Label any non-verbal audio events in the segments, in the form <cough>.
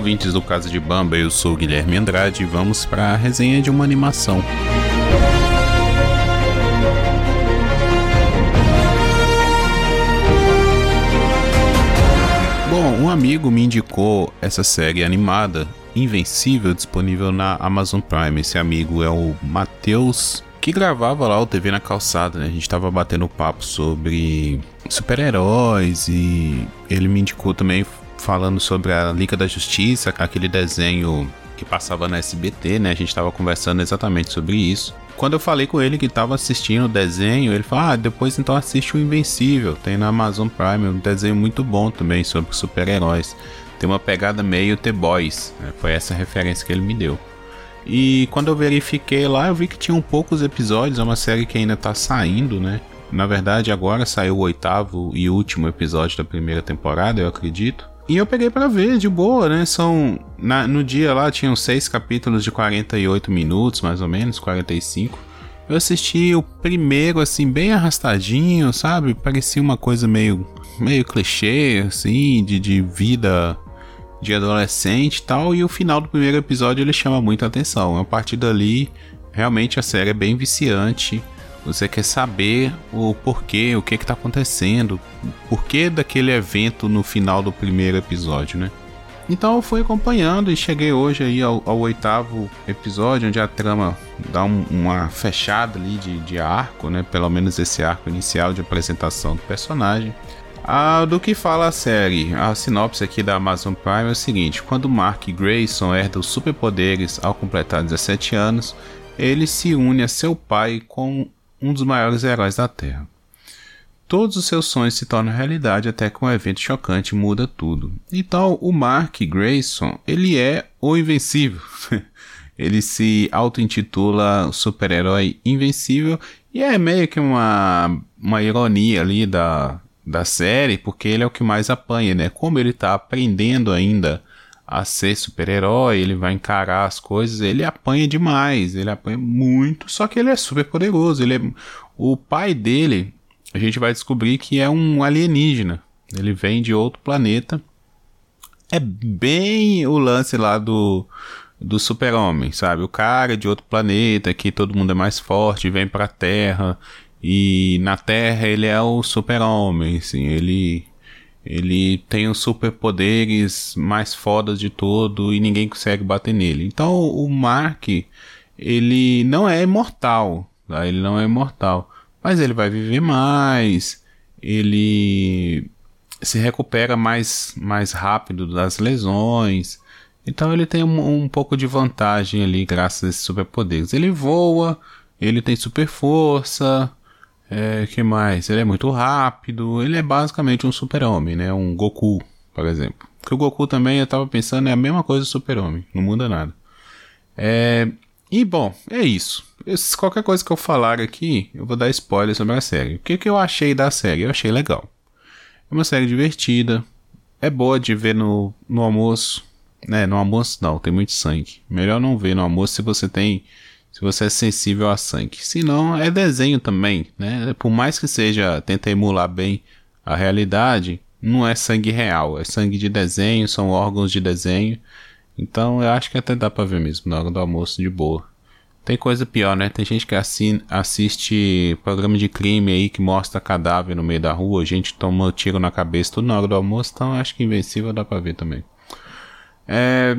ouvintes do Casa de Bamba, eu sou Guilherme Andrade e vamos para a resenha de uma animação. Bom, um amigo me indicou essa série animada Invencível disponível na Amazon Prime. Esse amigo é o Matheus que gravava lá o TV na calçada, né? A gente tava batendo papo sobre super-heróis e ele me indicou também falando sobre a Liga da Justiça, aquele desenho que passava na SBT, né? A gente tava conversando exatamente sobre isso. Quando eu falei com ele que tava assistindo o desenho, ele falou: Ah, depois então assiste o Invencível, tem na Amazon Prime, um desenho muito bom também sobre super-heróis. Tem uma pegada meio The Boys, né? foi essa referência que ele me deu. E quando eu verifiquei lá, eu vi que tinham poucos episódios, é uma série que ainda tá saindo, né? Na verdade, agora saiu o oitavo e último episódio da primeira temporada, eu acredito. E eu peguei para ver de boa, né? São. Na, no dia lá tinham seis capítulos de 48 minutos, mais ou menos, 45. Eu assisti o primeiro, assim, bem arrastadinho, sabe? Parecia uma coisa meio. meio clichê, assim, de, de vida de adolescente e tal, e o final do primeiro episódio ele chama muita atenção. A partir dali, realmente a série é bem viciante. Você quer saber o porquê, o que está acontecendo, porquê daquele evento no final do primeiro episódio, né? Então eu fui acompanhando e cheguei hoje aí ao, ao oitavo episódio, onde a trama dá um, uma fechada ali de, de arco, né? Pelo menos esse arco inicial de apresentação do personagem. Ah, do que fala a série? A sinopse aqui da Amazon Prime é o seguinte: quando Mark Grayson herda os superpoderes ao completar 17 anos, ele se une a seu pai com um dos maiores heróis da Terra. Todos os seus sonhos se tornam realidade até que um evento chocante muda tudo. Então, o Mark Grayson, ele é o invencível. <laughs> ele se auto-intitula super-herói invencível e é meio que uma, uma ironia ali da, da série, porque ele é o que mais apanha, né? Como ele tá aprendendo ainda a ser super-herói, ele vai encarar as coisas, ele apanha demais, ele apanha muito, só que ele é super poderoso, ele é... o pai dele, a gente vai descobrir que é um alienígena. Ele vem de outro planeta. É bem o lance lá do do super-homem, sabe? O cara é de outro planeta, que todo mundo é mais forte, vem pra Terra e na Terra ele é o super-homem, assim, ele ele tem os superpoderes mais fodas de todo e ninguém consegue bater nele. Então o Mark, ele não é imortal, tá? ele não é imortal, mas ele vai viver mais, ele se recupera mais, mais rápido das lesões. Então ele tem um, um pouco de vantagem ali graças a esses superpoderes. Ele voa, ele tem super força, é, que mais? Ele é muito rápido. Ele é basicamente um super-homem, né? Um Goku, por exemplo. Que o Goku também, eu tava pensando, é a mesma coisa do super-homem. Não muda nada. É... E bom, é isso. Qualquer coisa que eu falar aqui, eu vou dar spoiler sobre a série. O que, que eu achei da série? Eu achei legal. É uma série divertida. É boa de ver no, no almoço. Né, no almoço não, tem muito sangue. Melhor não ver no almoço se você tem se você é sensível a sangue. Se não, é desenho também, né? Por mais que seja, tenta emular bem a realidade, não é sangue real, é sangue de desenho, são órgãos de desenho. Então eu acho que até dá pra ver mesmo na hora do almoço de boa. Tem coisa pior, né? Tem gente que assim, assiste programa de crime aí que mostra cadáver no meio da rua, gente toma tiro na cabeça tudo na hora do almoço, então acho que Invencível dá pra ver também. É,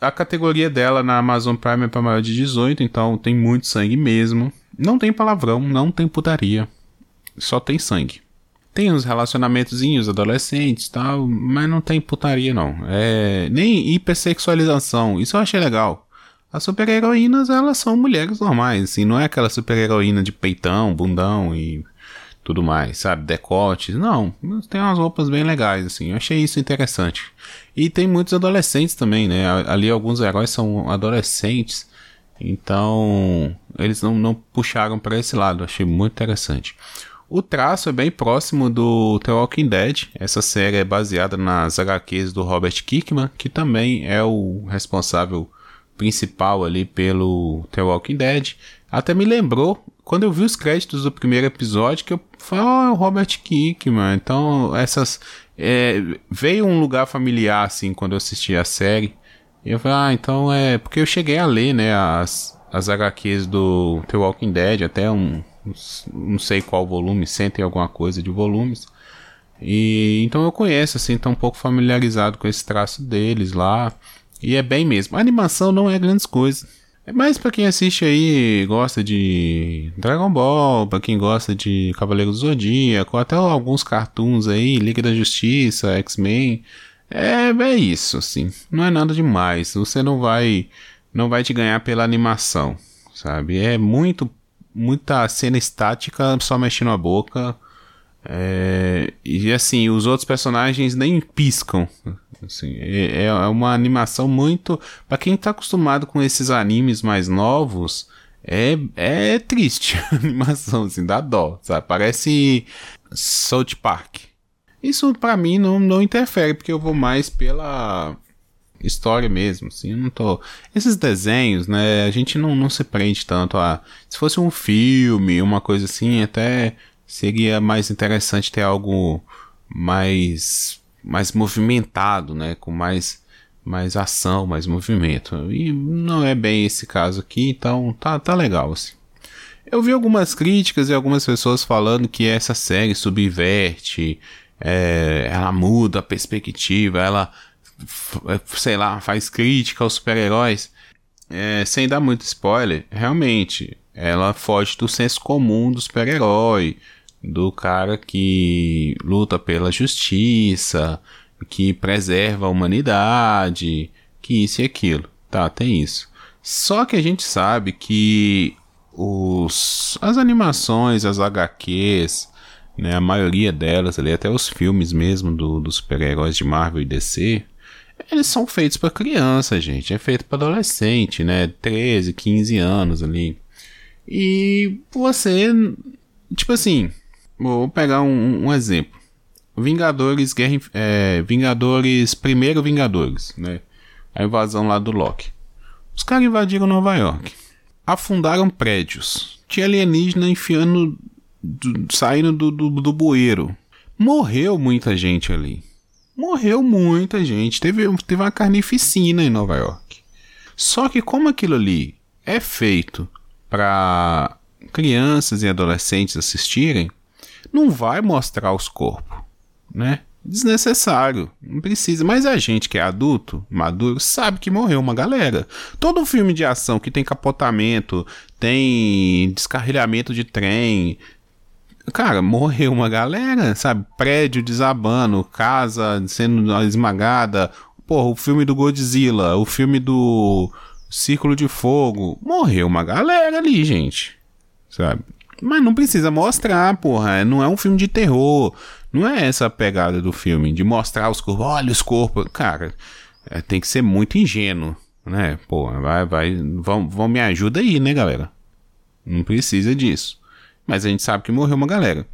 a, categoria dela na Amazon Prime é para maior de 18, então tem muito sangue mesmo. Não tem palavrão, não tem putaria. Só tem sangue. Tem uns relacionamentozinhos adolescentes tal, mas não tem putaria não. É, nem hipersexualização, isso eu achei legal. As super-heroínas, elas são mulheres normais, assim, não é aquela super-heroína de peitão, bundão e tudo mais, sabe? Decotes. Não, tem umas roupas bem legais, assim. Eu achei isso interessante. E tem muitos adolescentes também, né? Ali alguns heróis são adolescentes. Então, eles não, não puxaram para esse lado. Achei muito interessante. O traço é bem próximo do The Walking Dead. Essa série é baseada nas HQs do Robert Kirkman, que também é o responsável principal ali pelo The Walking Dead. Até me lembrou quando eu vi os créditos do primeiro episódio, que eu falei, oh, é o Robert Kirkman. Então, essas, é, veio um lugar familiar, assim, quando eu assisti a série. E eu falei, ah, então é. Porque eu cheguei a ler, né, as, as HQs do The Walking Dead, até um. Não sei qual volume, sentem alguma coisa de volumes. E então eu conheço, assim, tô um pouco familiarizado com esse traço deles lá. E é bem mesmo. A animação não é grandes coisas. É mais para quem assiste aí, gosta de Dragon Ball, para quem gosta de Cavaleiro do Zodíaco, até alguns cartoons aí, Liga da Justiça, X-Men. É, é isso, assim. Não é nada demais. Você não vai não vai te ganhar pela animação, sabe? É muito muita cena estática, só mexendo a boca. É, e assim, os outros personagens nem piscam. Assim, é, é uma animação muito. para quem tá acostumado com esses animes mais novos, é, é triste <laughs> a animação, assim, dá dó, sabe? Parece South Park. Isso para mim não, não interfere, porque eu vou mais pela história mesmo, assim, não tô... Esses desenhos, né, a gente não, não se prende tanto a... Se fosse um filme, uma coisa assim, até seria mais interessante ter algo mais mais movimentado, né, com mais mais ação, mais movimento. E não é bem esse caso aqui, então tá tá legal assim. Eu vi algumas críticas e algumas pessoas falando que essa série subverte, é, ela muda a perspectiva, ela sei lá, faz crítica aos super-heróis. É, sem dar muito spoiler, realmente, ela foge do senso comum do super-herói, do cara que luta pela justiça, que preserva a humanidade, que isso e aquilo. Tá, tem isso. Só que a gente sabe que os, as animações, as HQs, né, a maioria delas, ali, até os filmes mesmo do, dos super-heróis de Marvel e DC, eles são feitos para criança, gente. É feito para adolescente, né? 13, 15 anos ali. E você, tipo assim, Vou pegar um, um exemplo. Vingadores, Guerra, é, Vingadores, primeiro Vingadores, né? A invasão lá do Loki. Os caras invadiram Nova York. Afundaram prédios. Tinha alienígena enfiando, do, saindo do, do, do bueiro. Morreu muita gente ali. Morreu muita gente. Teve, teve uma carnificina em Nova York. Só que como aquilo ali é feito para crianças e adolescentes assistirem, não vai mostrar os corpos, né? Desnecessário, não precisa. Mas a gente que é adulto, maduro, sabe que morreu uma galera. Todo filme de ação que tem capotamento, tem descarrilhamento de trem, cara, morreu uma galera, sabe? Prédio desabando, casa sendo esmagada. Porra, o filme do Godzilla, o filme do Círculo de Fogo, morreu uma galera ali, gente. Sabe? Mas não precisa mostrar, porra. Não é um filme de terror. Não é essa a pegada do filme, de mostrar os corpos. Olha os corpos. Cara, é, tem que ser muito ingênuo, né? Porra, vai, vai. Vão, vão me ajuda aí, né, galera? Não precisa disso. Mas a gente sabe que morreu uma galera.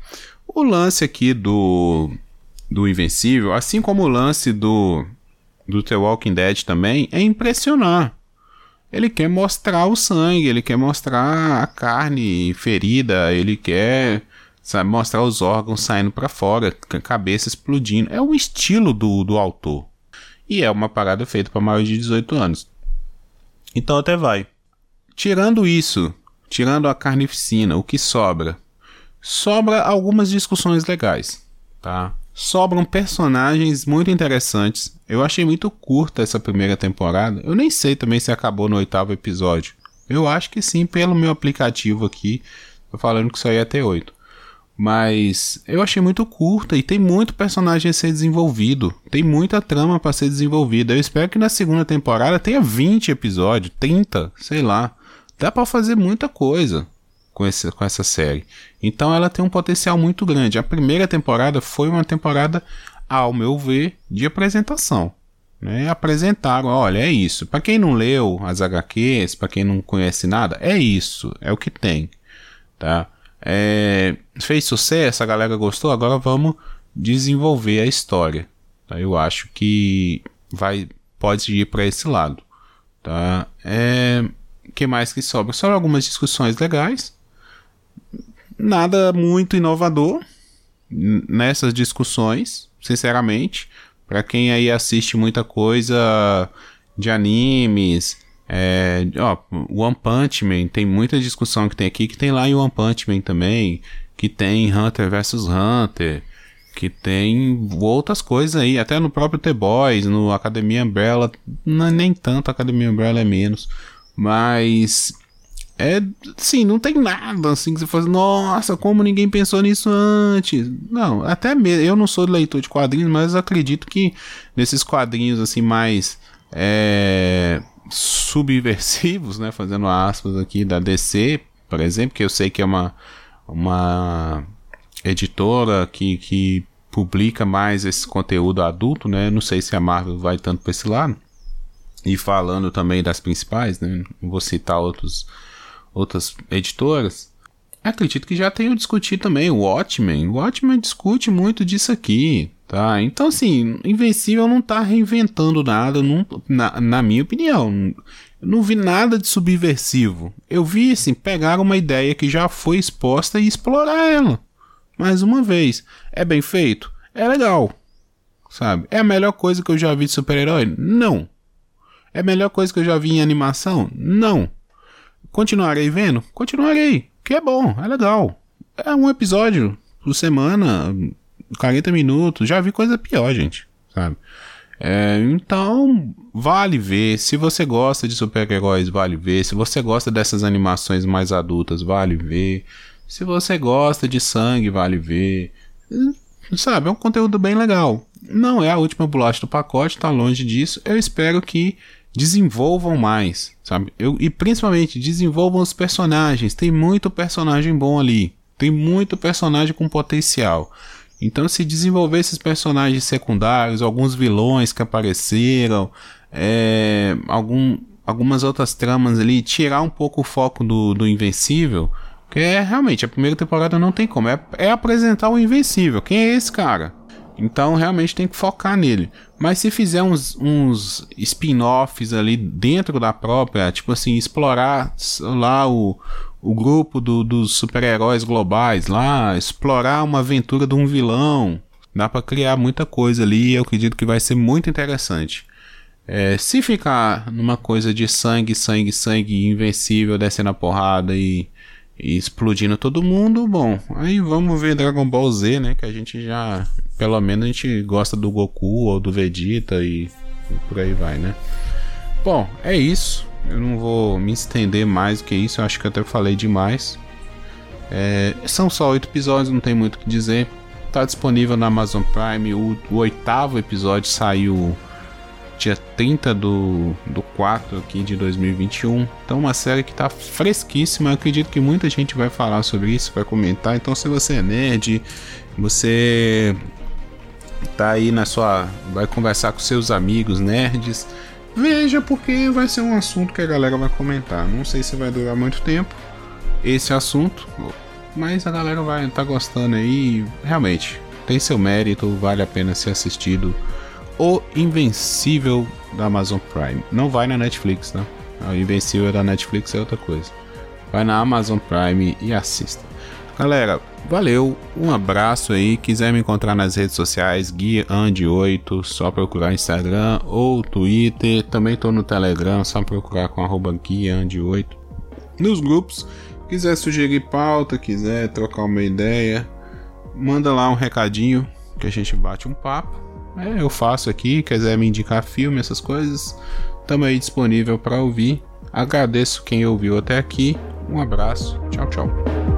O lance aqui do. Do Invencível, assim como o lance do. Do The Walking Dead também, é impressionar. Ele quer mostrar o sangue, ele quer mostrar a carne ferida, ele quer sabe, mostrar os órgãos saindo para fora, cabeça explodindo. É o estilo do, do autor. E é uma parada feita para maiores de 18 anos. Então até vai. Tirando isso, tirando a carnificina, o que sobra? Sobra algumas discussões legais, tá? Sobram personagens muito interessantes. Eu achei muito curta essa primeira temporada. Eu nem sei também se acabou no oitavo episódio. Eu acho que sim, pelo meu aplicativo aqui. Tô falando que aí é até oito. Mas eu achei muito curta e tem muito personagem a ser desenvolvido. Tem muita trama para ser desenvolvida. Eu espero que na segunda temporada tenha 20 episódios, 30, sei lá. Dá para fazer muita coisa com, esse, com essa série. Então ela tem um potencial muito grande. A primeira temporada foi uma temporada, ao meu ver, de apresentação. Né? Apresentaram, olha, é isso. Para quem não leu as HQs, para quem não conhece nada, é isso, é o que tem, tá? É, fez sucesso, a galera gostou, agora vamos desenvolver a história. Tá? Eu acho que vai pode ir para esse lado, tá? É, que mais que sobra? Só algumas discussões legais, nada muito inovador nessas discussões. sinceramente. Para quem aí assiste muita coisa de animes, é, ó, One Punch Man, tem muita discussão que tem aqui que tem lá em One Punch Man também, que tem Hunter vs Hunter, que tem outras coisas aí, até no próprio The Boys, no Academia Umbrella, não, nem tanto Academia Umbrella é menos, mas é, sim, não tem nada assim que você faz, nossa, como ninguém pensou nisso antes. Não, até mesmo, eu não sou leitor de quadrinhos, mas acredito que nesses quadrinhos assim mais é, subversivos, né, fazendo aspas aqui da DC, por exemplo, que eu sei que é uma uma editora que, que publica mais esse conteúdo adulto, né? Não sei se a Marvel vai tanto para esse lado. E falando também das principais, né? Vou citar outros outras editoras, acredito que já tenham discutido também o Watchmen. O Watchmen discute muito disso aqui, tá? Então, assim, Invencível não tá reinventando nada, não, na, na minha opinião. Não vi nada de subversivo. Eu vi, assim, pegar uma ideia que já foi exposta e explorar ela. Mais uma vez. É bem feito? É legal. Sabe? É a melhor coisa que eu já vi de super-herói? Não. É a melhor coisa que eu já vi em animação? Não. Continuarei vendo? Continuarei. Que é bom, é legal. É um episódio por semana, 40 minutos. Já vi coisa pior, gente. Sabe? É, então, vale ver. Se você gosta de super-heróis, vale ver. Se você gosta dessas animações mais adultas, vale ver. Se você gosta de sangue, vale ver. Sabe, é um conteúdo bem legal. Não é a última bolacha do pacote, tá longe disso. Eu espero que desenvolvam mais, sabe? Eu, e principalmente desenvolvam os personagens. Tem muito personagem bom ali. Tem muito personagem com potencial. Então, se desenvolver esses personagens secundários, alguns vilões que apareceram, é, algum, algumas outras tramas ali, tirar um pouco o foco do, do Invencível, que é realmente a primeira temporada não tem como. É, é apresentar o Invencível. Quem é esse cara? Então realmente tem que focar nele. Mas se fizer uns, uns spin-offs ali dentro da própria, tipo assim, explorar lá o, o grupo do, dos super-heróis globais lá, explorar uma aventura de um vilão, dá para criar muita coisa ali. Eu acredito que vai ser muito interessante. É, se ficar numa coisa de sangue, sangue, sangue, invencível, descendo a porrada e e explodindo todo mundo, bom, aí vamos ver Dragon Ball Z, né? Que a gente já, pelo menos a gente gosta do Goku ou do Vegeta e, e por aí vai, né? Bom, é isso. Eu não vou me estender mais do que isso, eu acho que eu até falei demais. É, são só oito episódios, não tem muito o que dizer. Tá disponível na Amazon Prime. O, o oitavo episódio saiu dia 30 do, do 4 aqui de 2021. Então, uma série que tá fresquíssima. Eu acredito que muita gente vai falar sobre isso, vai comentar. Então, se você é nerd, você tá aí na sua. vai conversar com seus amigos nerds. Veja, porque vai ser um assunto que a galera vai comentar. Não sei se vai durar muito tempo esse assunto, mas a galera vai estar tá gostando aí. Realmente, tem seu mérito, vale a pena ser assistido o Invencível da Amazon Prime. Não vai na Netflix, tá? O Invencível da Netflix é outra coisa. Vai na Amazon Prime e assista. Galera, valeu, um abraço aí. Quiser me encontrar nas redes sociais, Guia Andi 8, só procurar Instagram ou Twitter. Também tô no Telegram, só procurar com arroba Guia Andi 8. Nos grupos, quiser sugerir pauta, quiser trocar uma ideia, manda lá um recadinho que a gente bate um papo. É, eu faço aqui, quiser me indicar filme, essas coisas, estamos aí disponível para ouvir. Agradeço quem ouviu até aqui. Um abraço. Tchau, tchau.